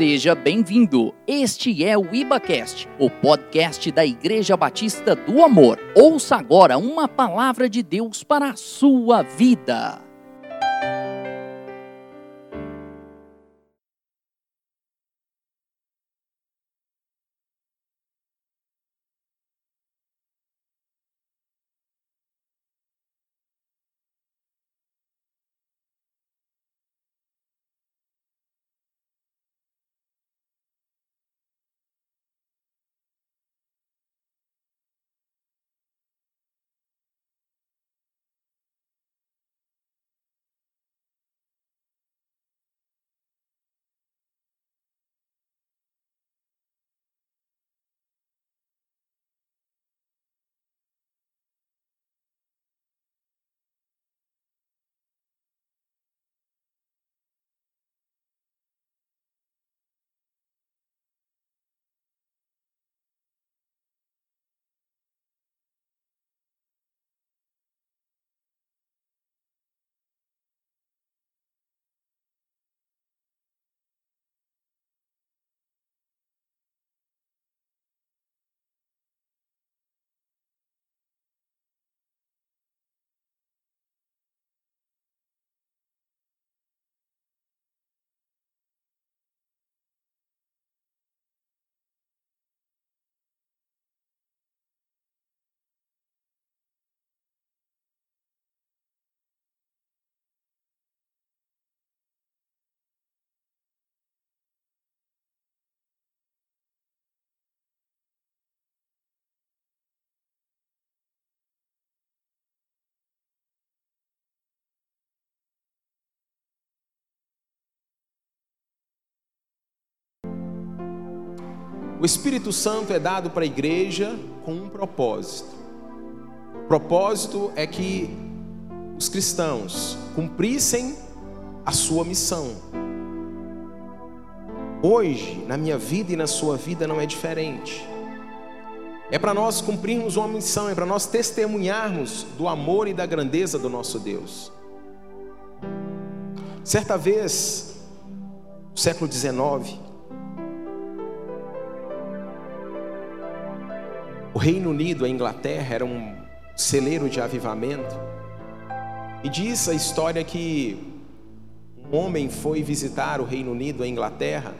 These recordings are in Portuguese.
Seja bem-vindo. Este é o IbaCast, o podcast da Igreja Batista do Amor. Ouça agora uma palavra de Deus para a sua vida. O Espírito Santo é dado para a igreja com um propósito. O propósito é que os cristãos cumprissem a sua missão. Hoje, na minha vida e na sua vida, não é diferente. É para nós cumprirmos uma missão, é para nós testemunharmos do amor e da grandeza do nosso Deus. Certa vez, no século XIX, O Reino Unido, a Inglaterra, era um celeiro de avivamento. E diz a história que um homem foi visitar o Reino Unido, a Inglaterra,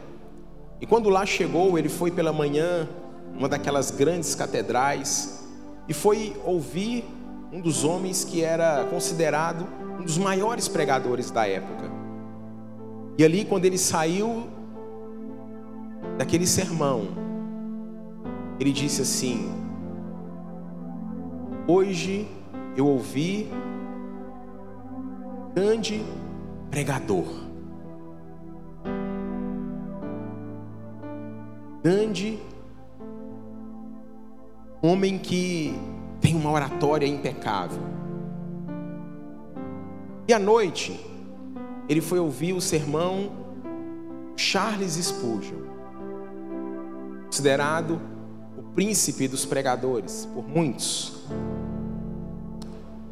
e quando lá chegou, ele foi pela manhã, uma daquelas grandes catedrais, e foi ouvir um dos homens que era considerado um dos maiores pregadores da época. E ali, quando ele saiu daquele sermão, ele disse assim: Hoje eu ouvi grande pregador, grande homem que tem uma oratória impecável. E à noite, ele foi ouvir o sermão Charles Spurgeon, considerado o príncipe dos pregadores por muitos.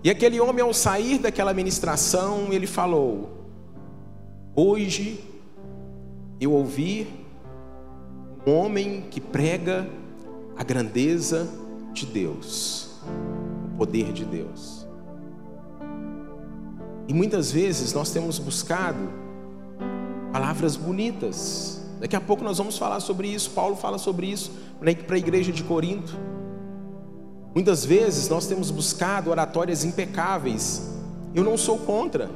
E aquele homem, ao sair daquela ministração, ele falou: Hoje eu ouvi um homem que prega a grandeza de Deus, o poder de Deus. E muitas vezes nós temos buscado palavras bonitas. Daqui a pouco nós vamos falar sobre isso. Paulo fala sobre isso para a igreja de Corinto. Muitas vezes nós temos buscado oratórias impecáveis. Eu não sou contra.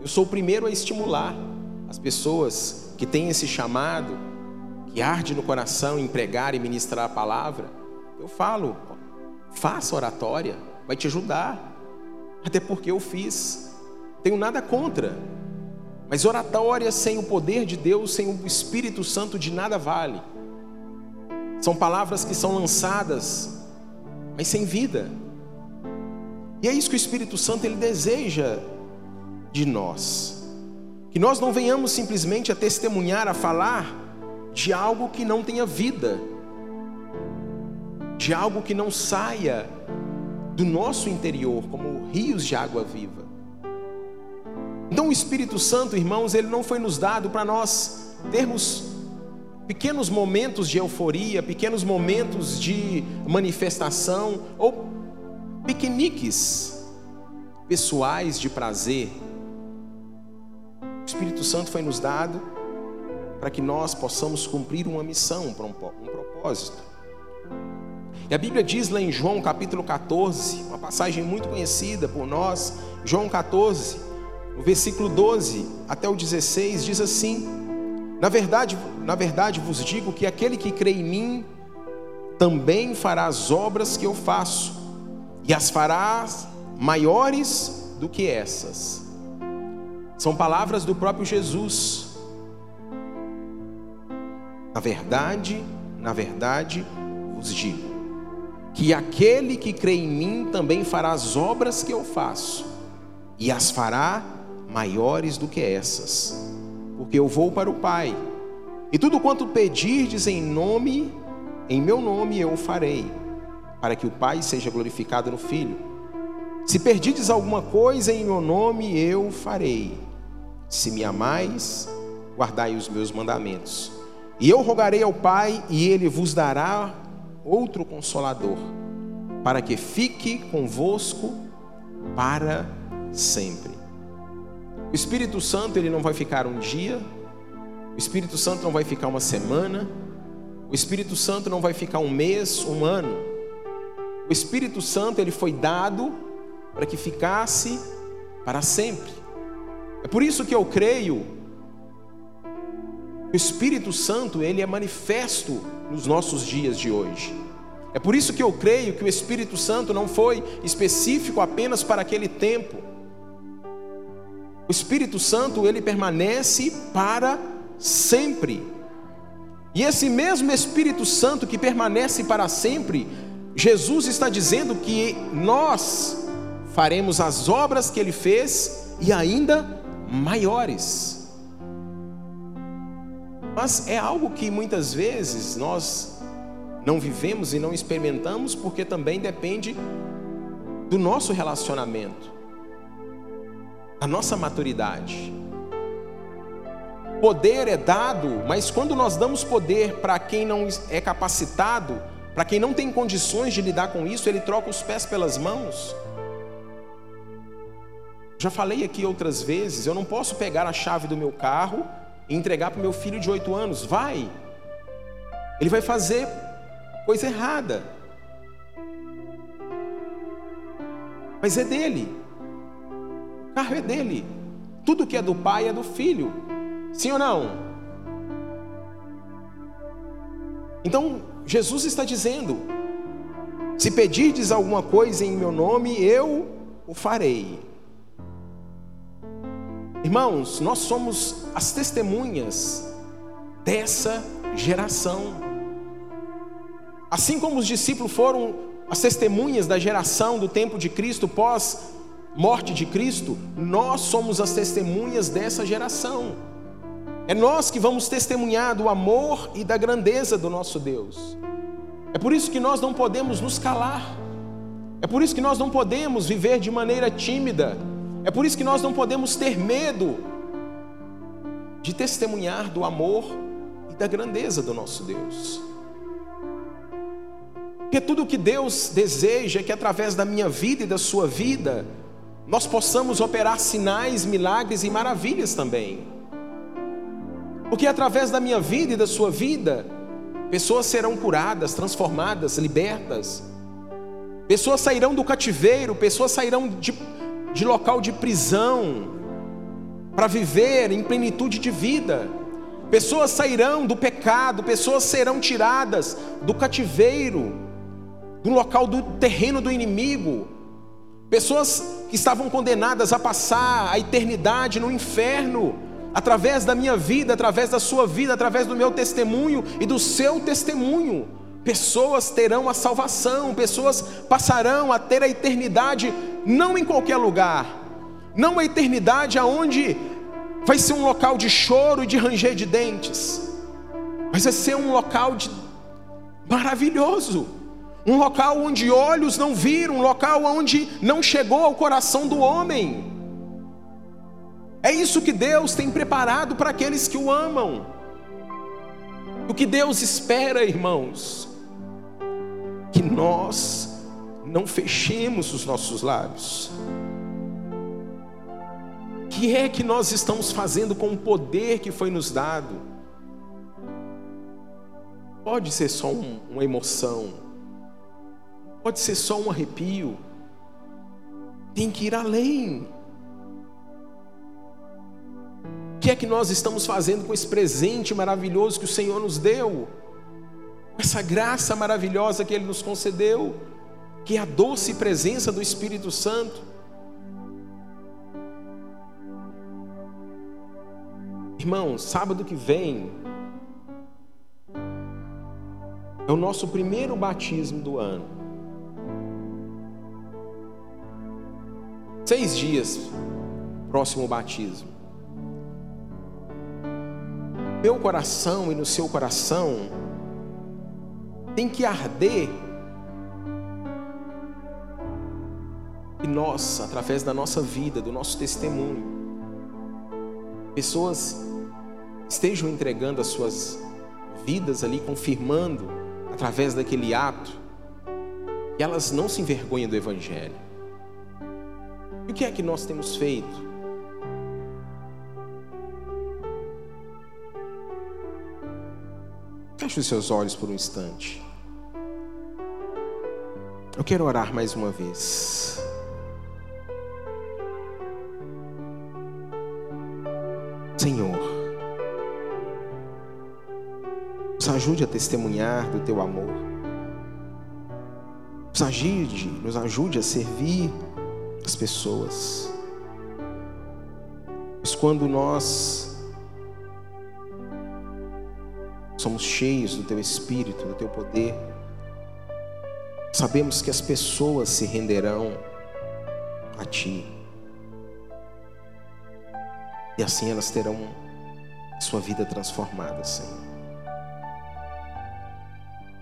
Eu sou o primeiro a estimular as pessoas que têm esse chamado, que arde no coração em pregar e ministrar a palavra. Eu falo, faça oratória, vai te ajudar. Até porque eu fiz. Tenho nada contra. Mas oratória sem o poder de Deus, sem o Espírito Santo, de nada vale. São palavras que são lançadas mas sem vida. E é isso que o Espírito Santo ele deseja de nós. Que nós não venhamos simplesmente a testemunhar, a falar de algo que não tenha vida, de algo que não saia do nosso interior como rios de água viva. Então o Espírito Santo, irmãos, ele não foi nos dado para nós termos pequenos momentos de euforia, pequenos momentos de manifestação ou piqueniques pessoais de prazer. O Espírito Santo foi nos dado para que nós possamos cumprir uma missão, um propósito. E a Bíblia diz lá em João capítulo 14, uma passagem muito conhecida por nós, João 14, no versículo 12 até o 16, diz assim: Na verdade, na verdade vos digo que aquele que crê em mim também fará as obras que eu faço, e as fará maiores do que essas. São palavras do próprio Jesus. Na verdade, na verdade vos digo que aquele que crê em mim também fará as obras que eu faço, e as fará maiores do que essas, porque eu vou para o Pai, e tudo quanto pedirdes em nome, em meu nome eu farei, para que o Pai seja glorificado no Filho. Se perdides alguma coisa em meu nome, eu farei. Se me amais, guardai os meus mandamentos. E eu rogarei ao Pai, e ele vos dará outro consolador, para que fique convosco para sempre. O Espírito Santo ele não vai ficar um dia, o Espírito Santo não vai ficar uma semana, o Espírito Santo não vai ficar um mês, um ano. O Espírito Santo ele foi dado para que ficasse para sempre. É por isso que eu creio o Espírito Santo, ele é manifesto nos nossos dias de hoje. É por isso que eu creio que o Espírito Santo não foi específico apenas para aquele tempo. O Espírito Santo, ele permanece para sempre. E esse mesmo Espírito Santo que permanece para sempre, Jesus está dizendo que nós faremos as obras que ele fez e ainda maiores. Mas é algo que muitas vezes nós não vivemos e não experimentamos porque também depende do nosso relacionamento, da nossa maturidade. Poder é dado, mas quando nós damos poder para quem não é capacitado, para quem não tem condições de lidar com isso, ele troca os pés pelas mãos. Já falei aqui outras vezes, eu não posso pegar a chave do meu carro e entregar para o meu filho de oito anos. Vai. Ele vai fazer coisa errada. Mas é dele. Carro é dele. Tudo que é do pai é do filho. Sim ou não? Então, Jesus está dizendo: se pedirdes alguma coisa em meu nome, eu o farei. Irmãos, nós somos as testemunhas dessa geração. Assim como os discípulos foram as testemunhas da geração do tempo de Cristo pós morte de Cristo, nós somos as testemunhas dessa geração. É nós que vamos testemunhar do amor e da grandeza do nosso Deus. É por isso que nós não podemos nos calar. É por isso que nós não podemos viver de maneira tímida é por isso que nós não podemos ter medo de testemunhar do amor e da grandeza do nosso Deus. Porque tudo o que Deus deseja é que através da minha vida e da sua vida, nós possamos operar sinais, milagres e maravilhas também. Porque através da minha vida e da sua vida, pessoas serão curadas, transformadas, libertas. Pessoas sairão do cativeiro, pessoas sairão de de local de prisão, para viver em plenitude de vida. Pessoas sairão do pecado, pessoas serão tiradas do cativeiro, do local do terreno do inimigo. Pessoas que estavam condenadas a passar a eternidade no inferno, através da minha vida, através da sua vida, através do meu testemunho e do seu testemunho. Pessoas terão a salvação, pessoas passarão a ter a eternidade, não em qualquer lugar, não a eternidade aonde vai ser um local de choro e de ranger de dentes, mas vai ser um local de maravilhoso, um local onde olhos não viram, um local onde não chegou ao coração do homem. É isso que Deus tem preparado para aqueles que o amam. O que Deus espera, irmãos, que nós não fechemos os nossos lábios. O que é que nós estamos fazendo com o poder que foi nos dado? Pode ser só um, uma emoção, pode ser só um arrepio, tem que ir além. O que é que nós estamos fazendo com esse presente maravilhoso que o Senhor nos deu? Essa graça maravilhosa que Ele nos concedeu, que é a doce presença do Espírito Santo. Irmãos, sábado que vem é o nosso primeiro batismo do ano. Seis dias, próximo batismo meu coração e no seu coração tem que arder e nós, através da nossa vida, do nosso testemunho, pessoas estejam entregando as suas vidas ali, confirmando através daquele ato, que elas não se envergonhem do Evangelho. E o que é que nós temos feito? Feche os seus olhos por um instante. Eu quero orar mais uma vez. Senhor, nos ajude a testemunhar do teu amor. Nos ajude, nos ajude a servir as pessoas. Mas quando nós somos cheios do Teu Espírito, do Teu poder, sabemos que as pessoas se renderão a Ti. E assim elas terão sua vida transformada, Senhor.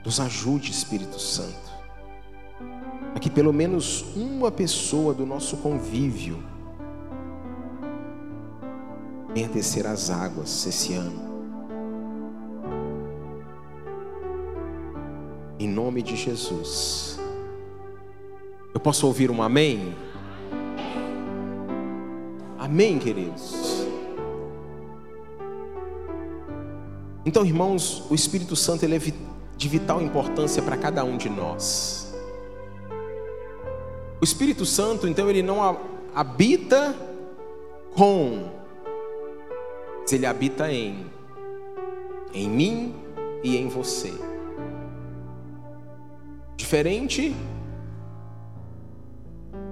Nos ajude, Espírito Santo, a que pelo menos uma pessoa do nosso convívio venha descer as águas esse ano. Em nome de Jesus. Eu posso ouvir um amém? Amém, queridos. Então, irmãos, o Espírito Santo ele é de vital importância para cada um de nós. O Espírito Santo, então, ele não habita com, mas ele habita em, em mim e em você. Diferente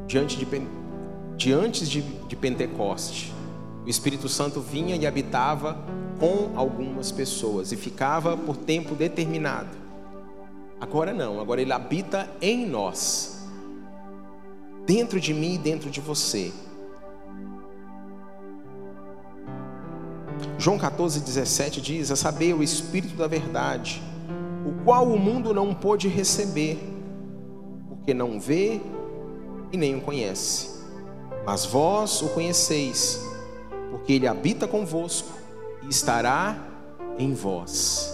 diante de, antes de, de Pentecoste. O Espírito Santo vinha e habitava com algumas pessoas e ficava por tempo determinado. Agora não, agora ele habita em nós, dentro de mim e dentro de você. João 14, 17 diz: A saber, o Espírito da Verdade o qual o mundo não pôde receber, porque não vê e nem o conhece. Mas vós o conheceis, porque ele habita convosco e estará em vós.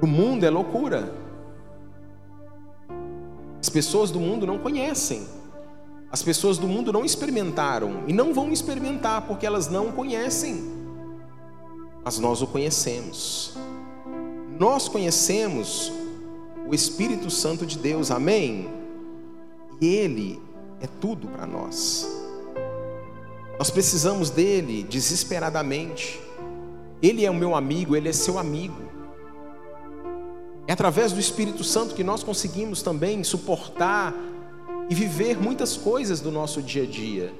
O mundo é loucura. As pessoas do mundo não conhecem. As pessoas do mundo não experimentaram e não vão experimentar porque elas não conhecem. Mas nós o conhecemos. Nós conhecemos o Espírito Santo de Deus, amém? E Ele é tudo para nós. Nós precisamos dele desesperadamente. Ele é o meu amigo, ele é seu amigo. É através do Espírito Santo que nós conseguimos também suportar e viver muitas coisas do nosso dia a dia.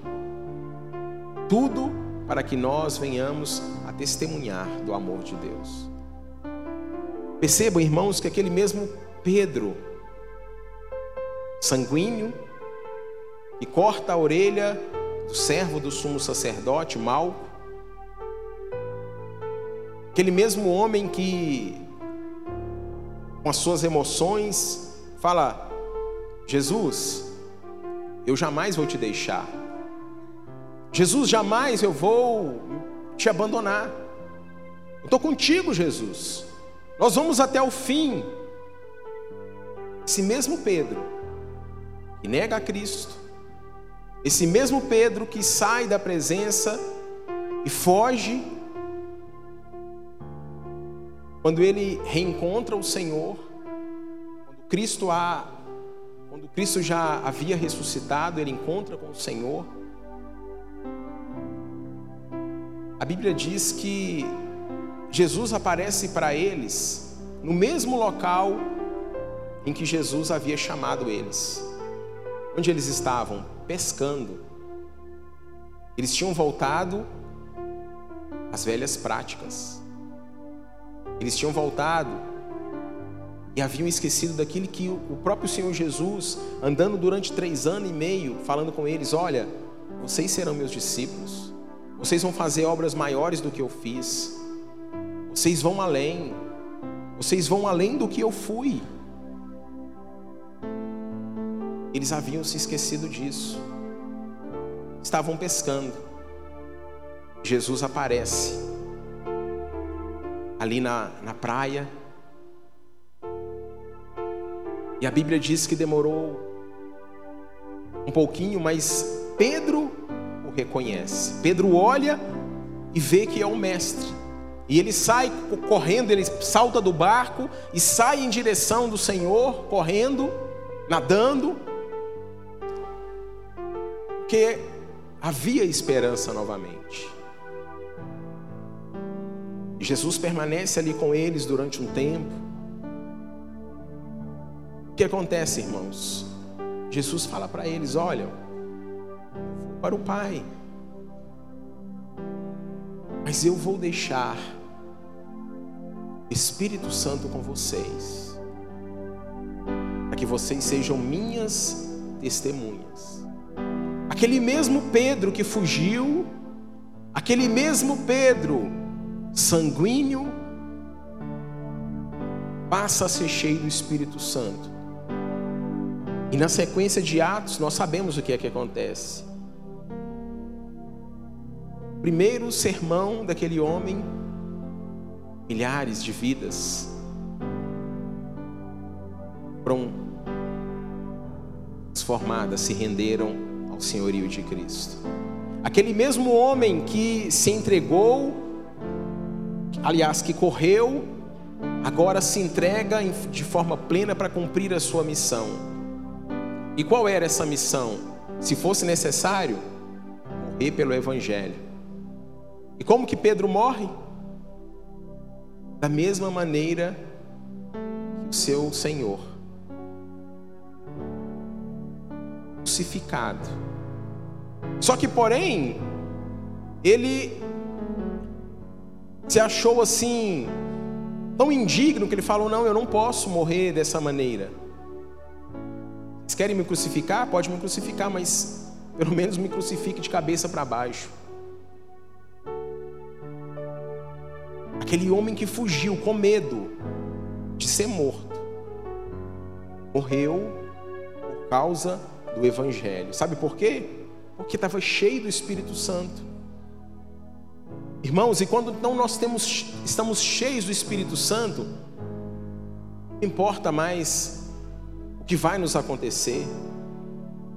Tudo para que nós venhamos a testemunhar do amor de Deus. Percebam, irmãos, que aquele mesmo Pedro, sanguíneo, que corta a orelha do servo do sumo sacerdote, Malco, aquele mesmo homem que, com as suas emoções, fala: Jesus, eu jamais vou te deixar. Jesus, jamais eu vou te abandonar. Eu estou contigo, Jesus. Nós vamos até o fim. Esse mesmo Pedro que nega a Cristo, esse mesmo Pedro que sai da presença e foge, quando ele reencontra o Senhor, quando Cristo há, quando Cristo já havia ressuscitado, ele encontra com o Senhor. A Bíblia diz que Jesus aparece para eles no mesmo local em que Jesus havia chamado eles. Onde eles estavam? Pescando. Eles tinham voltado às velhas práticas. Eles tinham voltado e haviam esquecido daquilo que o próprio Senhor Jesus, andando durante três anos e meio, falando com eles: Olha, vocês serão meus discípulos, vocês vão fazer obras maiores do que eu fiz, vocês vão além, vocês vão além do que eu fui. Eles haviam se esquecido disso, estavam pescando. Jesus aparece ali na, na praia, e a Bíblia diz que demorou um pouquinho, mas Pedro o reconhece. Pedro olha e vê que é o mestre. E ele sai correndo, ele salta do barco e sai em direção do Senhor, correndo, nadando, porque havia esperança novamente. Jesus permanece ali com eles durante um tempo. O que acontece, irmãos? Jesus fala para eles: olha, para o Pai, mas eu vou deixar Espírito Santo com vocês, para que vocês sejam minhas testemunhas. Aquele mesmo Pedro que fugiu, aquele mesmo Pedro sanguíneo, passa a ser cheio do Espírito Santo. E na sequência de Atos, nós sabemos o que é que acontece. Primeiro sermão daquele homem milhares de vidas foram transformadas, se renderam ao senhorio de Cristo. Aquele mesmo homem que se entregou, aliás, que correu, agora se entrega de forma plena para cumprir a sua missão. E qual era essa missão? Se fosse necessário, morrer pelo Evangelho. E como que Pedro morre? da mesma maneira que o seu Senhor, crucificado. Só que, porém, ele se achou assim, tão indigno que ele falou: Não, eu não posso morrer dessa maneira. Vocês querem me crucificar? Pode me crucificar, mas pelo menos me crucifique de cabeça para baixo. Aquele homem que fugiu com medo de ser morto, morreu por causa do Evangelho. Sabe por quê? Porque estava cheio do Espírito Santo. Irmãos, e quando então nós temos, estamos cheios do Espírito Santo, não importa mais o que vai nos acontecer,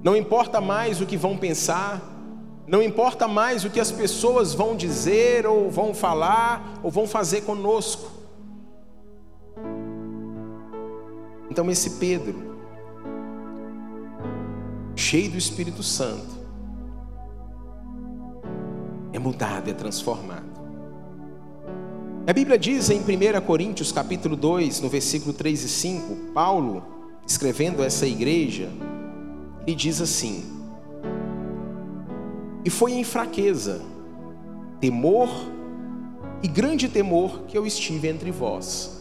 não importa mais o que vão pensar, não importa mais o que as pessoas vão dizer, ou vão falar, ou vão fazer conosco. Então, esse Pedro, cheio do Espírito Santo, é mudado, é transformado. A Bíblia diz em 1 Coríntios capítulo 2, no versículo 3 e 5, Paulo, escrevendo essa igreja, ele diz assim: e foi em fraqueza, temor e grande temor que eu estive entre vós.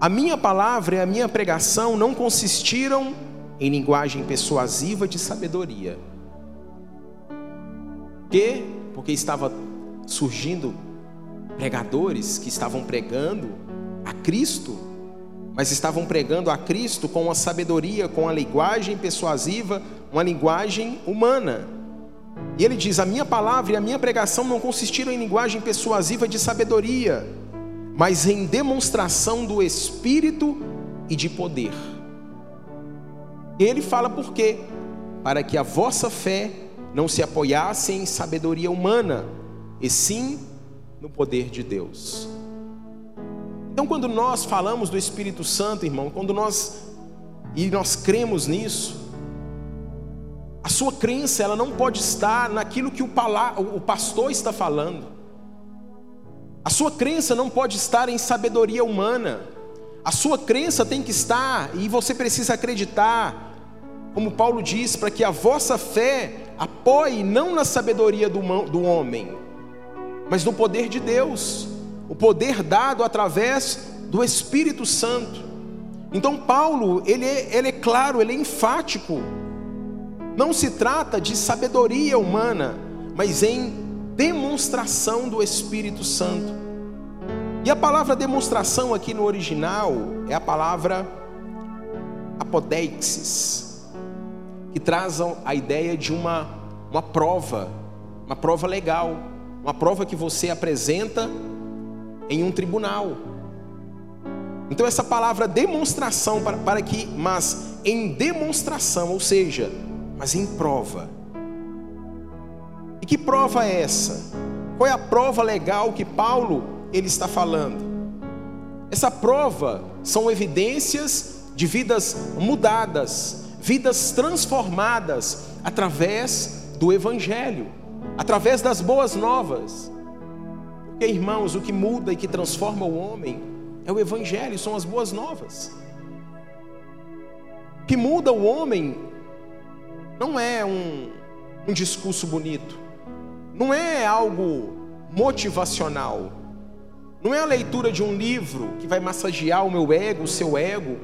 A minha palavra e a minha pregação não consistiram em linguagem persuasiva de sabedoria. Que? Porque estava surgindo pregadores que estavam pregando a Cristo, mas estavam pregando a Cristo com a sabedoria, com a linguagem persuasiva, uma linguagem humana. E ele diz: A minha palavra e a minha pregação não consistiram em linguagem persuasiva de sabedoria, mas em demonstração do Espírito e de poder. E ele fala por quê? Para que a vossa fé não se apoiasse em sabedoria humana, e sim no poder de Deus. Então, quando nós falamos do Espírito Santo, irmão, quando nós e nós cremos nisso, a sua crença ela não pode estar naquilo que o, o pastor está falando. A sua crença não pode estar em sabedoria humana. A sua crença tem que estar e você precisa acreditar, como Paulo diz, para que a vossa fé apoie não na sabedoria do, homem, mas no poder de Deus, o poder dado através do Espírito Santo. Então Paulo, ele é, ele é claro, ele é enfático. Não se trata de sabedoria humana, mas em demonstração do Espírito Santo. E a palavra demonstração aqui no original é a palavra apodeixis, que traz a ideia de uma, uma prova, uma prova legal uma prova que você apresenta em um tribunal. Então essa palavra demonstração para, para que, mas em demonstração, ou seja, mas em prova. E que prova é essa? Qual é a prova legal que Paulo ele está falando? Essa prova são evidências de vidas mudadas, vidas transformadas através do evangelho através das boas novas. Porque, irmãos, o que muda e que transforma o homem é o Evangelho, são as boas novas. O que muda o homem não é um, um discurso bonito, não é algo motivacional, não é a leitura de um livro que vai massagear o meu ego, o seu ego,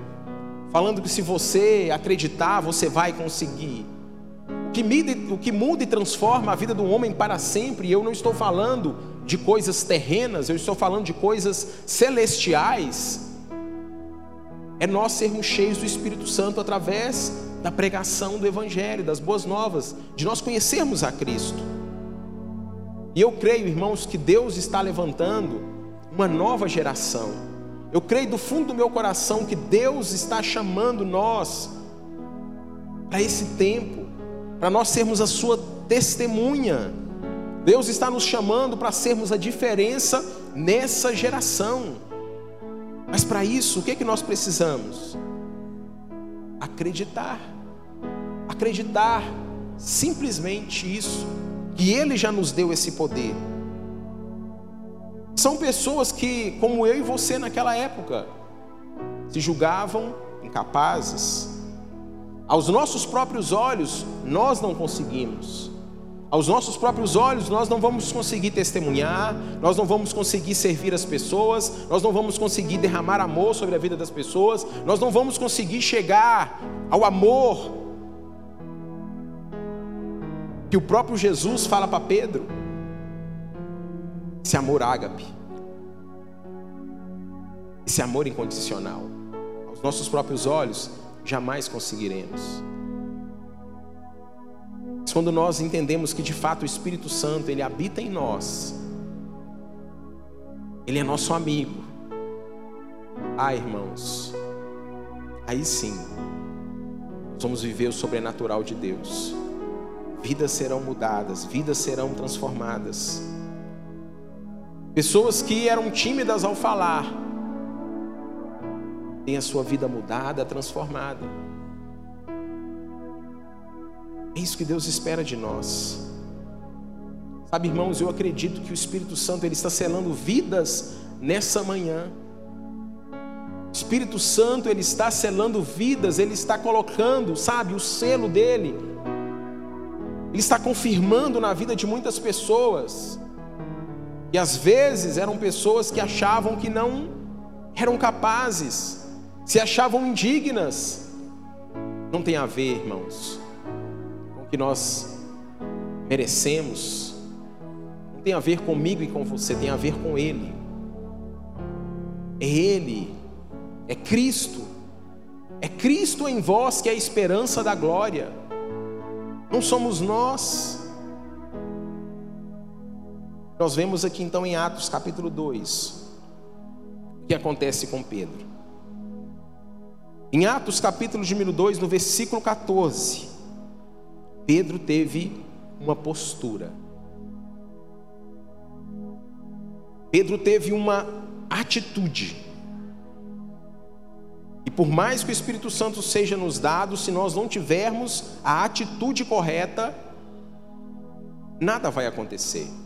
falando que se você acreditar, você vai conseguir que muda, o que muda e transforma a vida do homem para sempre, e eu não estou falando de coisas terrenas, eu estou falando de coisas celestiais, é nós sermos cheios do Espírito Santo através da pregação do Evangelho, das boas novas, de nós conhecermos a Cristo. E eu creio, irmãos, que Deus está levantando uma nova geração. Eu creio do fundo do meu coração que Deus está chamando nós para esse tempo para nós sermos a sua testemunha. Deus está nos chamando para sermos a diferença nessa geração. Mas para isso, o que é que nós precisamos? Acreditar. Acreditar simplesmente isso, que Ele já nos deu esse poder. São pessoas que, como eu e você naquela época, se julgavam incapazes, aos nossos próprios olhos, nós não conseguimos. Aos nossos próprios olhos, nós não vamos conseguir testemunhar, nós não vamos conseguir servir as pessoas, nós não vamos conseguir derramar amor sobre a vida das pessoas, nós não vamos conseguir chegar ao amor que o próprio Jesus fala para Pedro. Esse amor ágape, esse amor incondicional, aos nossos próprios olhos, jamais conseguiremos. Mas quando nós entendemos que de fato o Espírito Santo ele habita em nós, ele é nosso amigo. Ah, irmãos, aí sim, nós vamos viver o sobrenatural de Deus. Vidas serão mudadas, vidas serão transformadas. Pessoas que eram tímidas ao falar, tem a sua vida mudada, transformada. É isso que Deus espera de nós. Sabe, irmãos, eu acredito que o Espírito Santo ele está selando vidas nessa manhã. O Espírito Santo ele está selando vidas, ele está colocando, sabe, o selo dele. Ele está confirmando na vida de muitas pessoas. E às vezes eram pessoas que achavam que não eram capazes se achavam indignas. Não tem a ver, irmãos, com o que nós merecemos. Não tem a ver comigo e com você, tem a ver com Ele. É Ele, é Cristo. É Cristo em vós que é a esperança da glória. Não somos nós. Nós vemos aqui então em Atos capítulo 2 o que acontece com Pedro. Em Atos capítulo de número 2, no versículo 14, Pedro teve uma postura. Pedro teve uma atitude. E por mais que o Espírito Santo seja nos dado, se nós não tivermos a atitude correta, nada vai acontecer.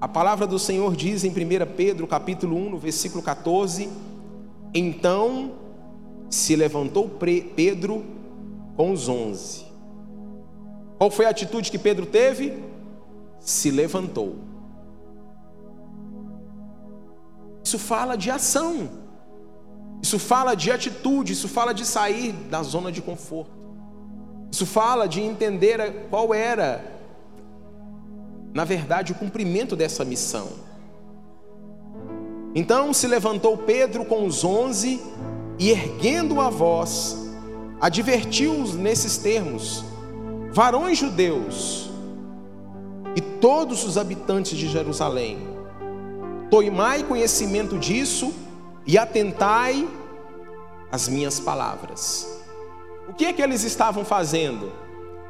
A palavra do Senhor diz em 1 Pedro, capítulo 1, no versículo 14: Então se levantou Pedro com os onze. Qual foi a atitude que Pedro teve? Se levantou. Isso fala de ação, isso fala de atitude, isso fala de sair da zona de conforto, isso fala de entender qual era, na verdade, o cumprimento dessa missão. Então se levantou Pedro com os onze e, erguendo a voz, advertiu-os nesses termos: varões judeus e todos os habitantes de Jerusalém, Tomai conhecimento disso e atentai às minhas palavras. O que é que eles estavam fazendo?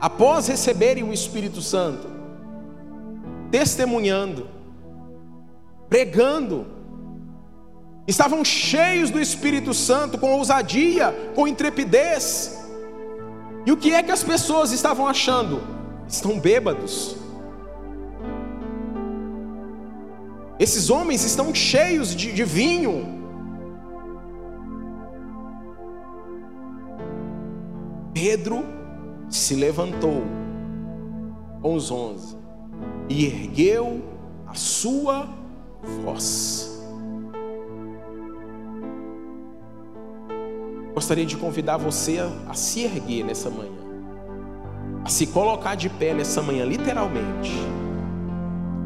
Após receberem o Espírito Santo, testemunhando, pregando, estavam cheios do Espírito Santo, com ousadia, com intrepidez. E o que é que as pessoas estavam achando? Estão bêbados. Esses homens estão cheios de, de vinho. Pedro se levantou com os onze e ergueu a sua voz. Gostaria de convidar você a, se erguer nessa manhã, a se colocar de pé nessa manhã, literalmente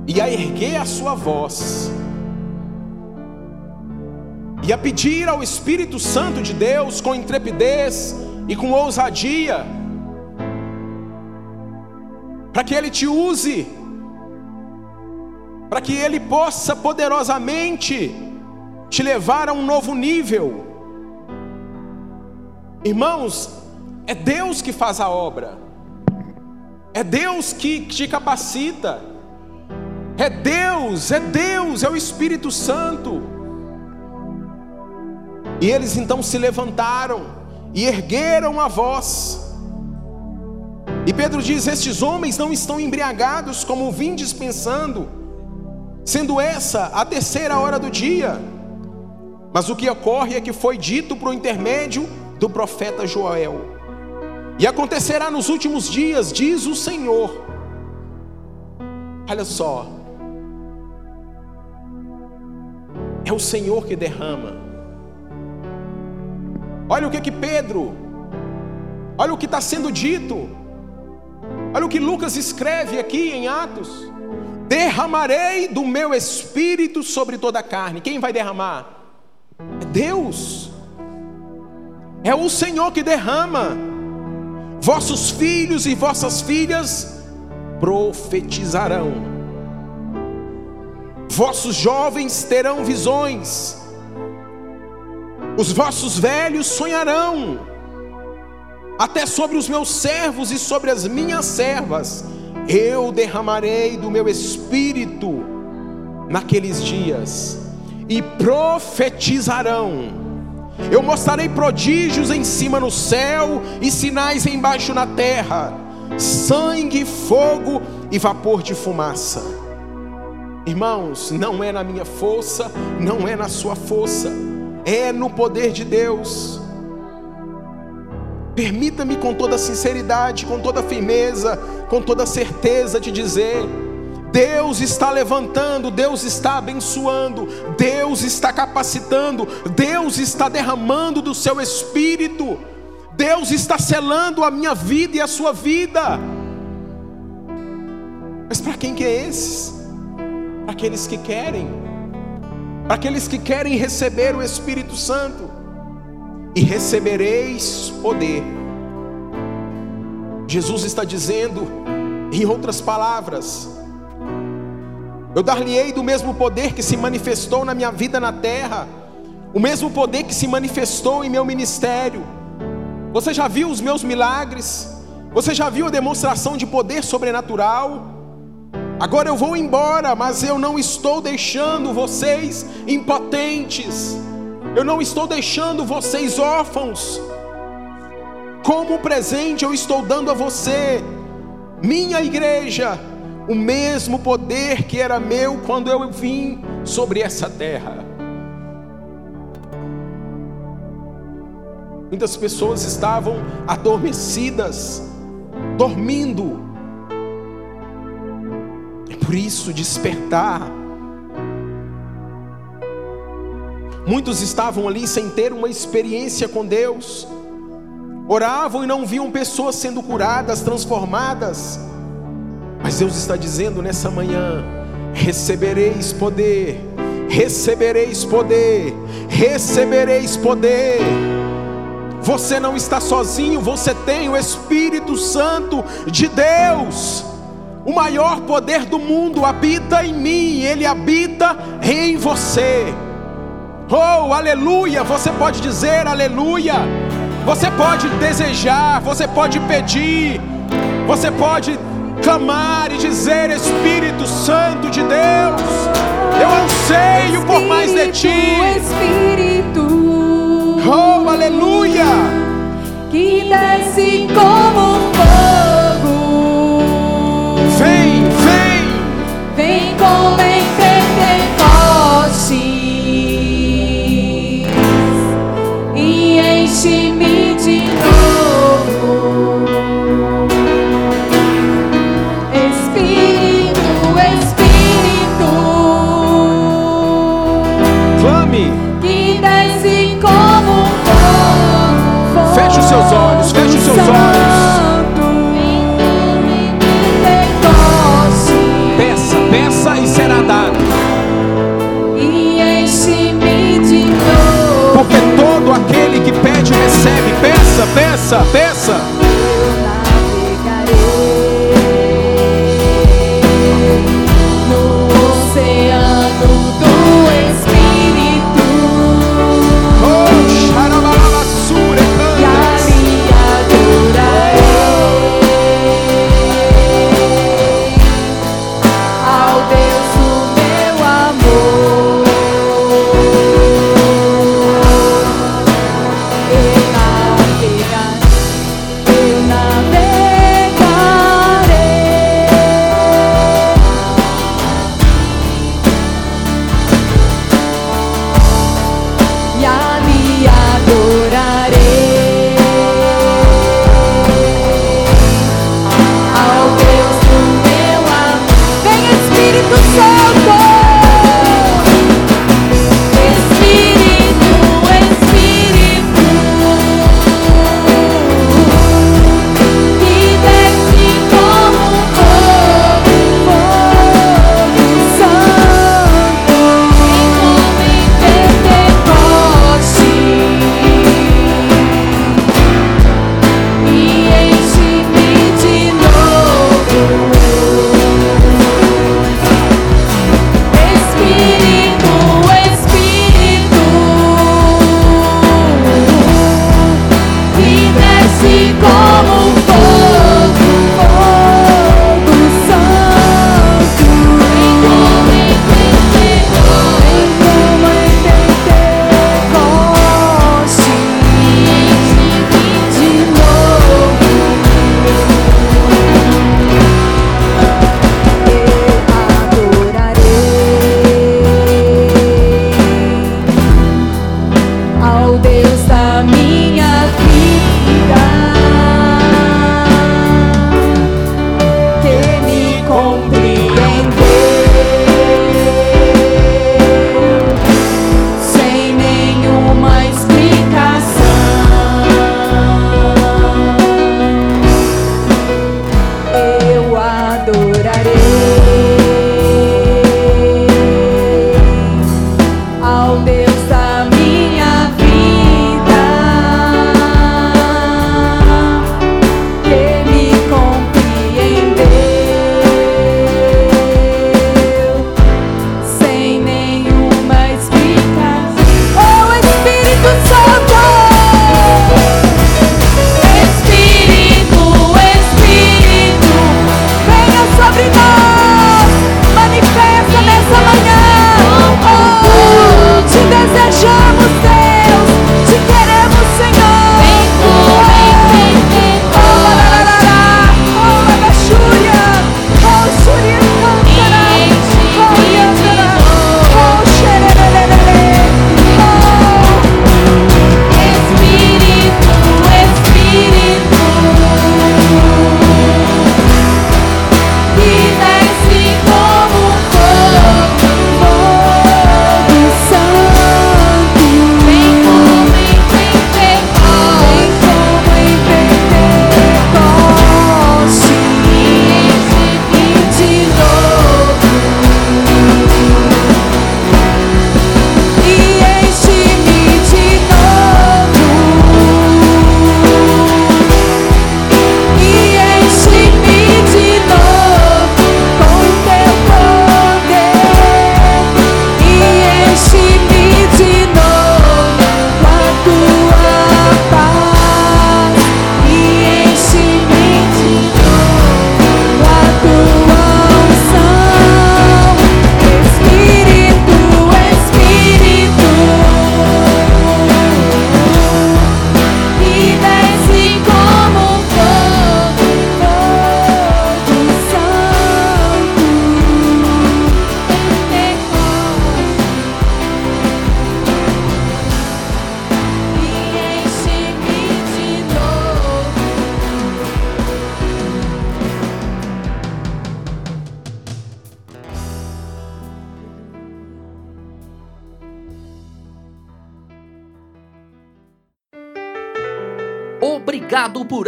e a erguer a sua voz, e a pedir ao Espírito Santo de Deus com intrepidez e com ousadia, para que Ele te use, para que Ele possa poderosamente te levar a um novo nível. Irmãos, é Deus que faz a obra, é Deus que te capacita. É Deus, é Deus, é o Espírito Santo. E eles então se levantaram e ergueram a voz. E Pedro diz: Estes homens não estão embriagados como vim dispensando, sendo essa a terceira hora do dia. Mas o que ocorre é que foi dito por intermédio do profeta Joel. E acontecerá nos últimos dias, diz o Senhor. Olha só, É o Senhor que derrama. Olha o que que Pedro, olha o que está sendo dito, olha o que Lucas escreve aqui em Atos: derramarei do meu espírito sobre toda a carne. Quem vai derramar? É Deus, é o Senhor que derrama. Vossos filhos e vossas filhas profetizarão Vossos jovens terão visões, os vossos velhos sonharão, até sobre os meus servos e sobre as minhas servas, eu derramarei do meu espírito naqueles dias, e profetizarão. Eu mostrarei prodígios em cima no céu e sinais embaixo na terra: sangue, fogo e vapor de fumaça. Irmãos, não é na minha força, não é na sua força, é no poder de Deus. Permita-me com toda sinceridade, com toda firmeza, com toda certeza de dizer: Deus está levantando, Deus está abençoando, Deus está capacitando, Deus está derramando do seu espírito, Deus está selando a minha vida e a sua vida. Mas para quem que é esses? para aqueles que querem, para aqueles que querem receber o Espírito Santo, e recebereis poder. Jesus está dizendo Em outras palavras, eu dar-lhe-ei do mesmo poder que se manifestou na minha vida na terra, o mesmo poder que se manifestou em meu ministério. Você já viu os meus milagres? Você já viu a demonstração de poder sobrenatural? Agora eu vou embora, mas eu não estou deixando vocês impotentes. Eu não estou deixando vocês órfãos. Como presente eu estou dando a você, minha igreja, o mesmo poder que era meu quando eu vim sobre essa terra. Muitas pessoas estavam adormecidas, dormindo. É por isso despertar. Muitos estavam ali sem ter uma experiência com Deus. Oravam e não viam pessoas sendo curadas, transformadas. Mas Deus está dizendo nessa manhã: recebereis poder, recebereis poder, recebereis poder. Você não está sozinho, você tem o Espírito Santo de Deus. O maior poder do mundo habita em mim, ele habita em você. Oh, aleluia! Você pode dizer aleluia. Você pode desejar, você pode pedir, você pode clamar e dizer: Espírito Santo de Deus, eu anseio por mais de ti. Espírito. Oh, aleluia! Que desce como Peça, peça,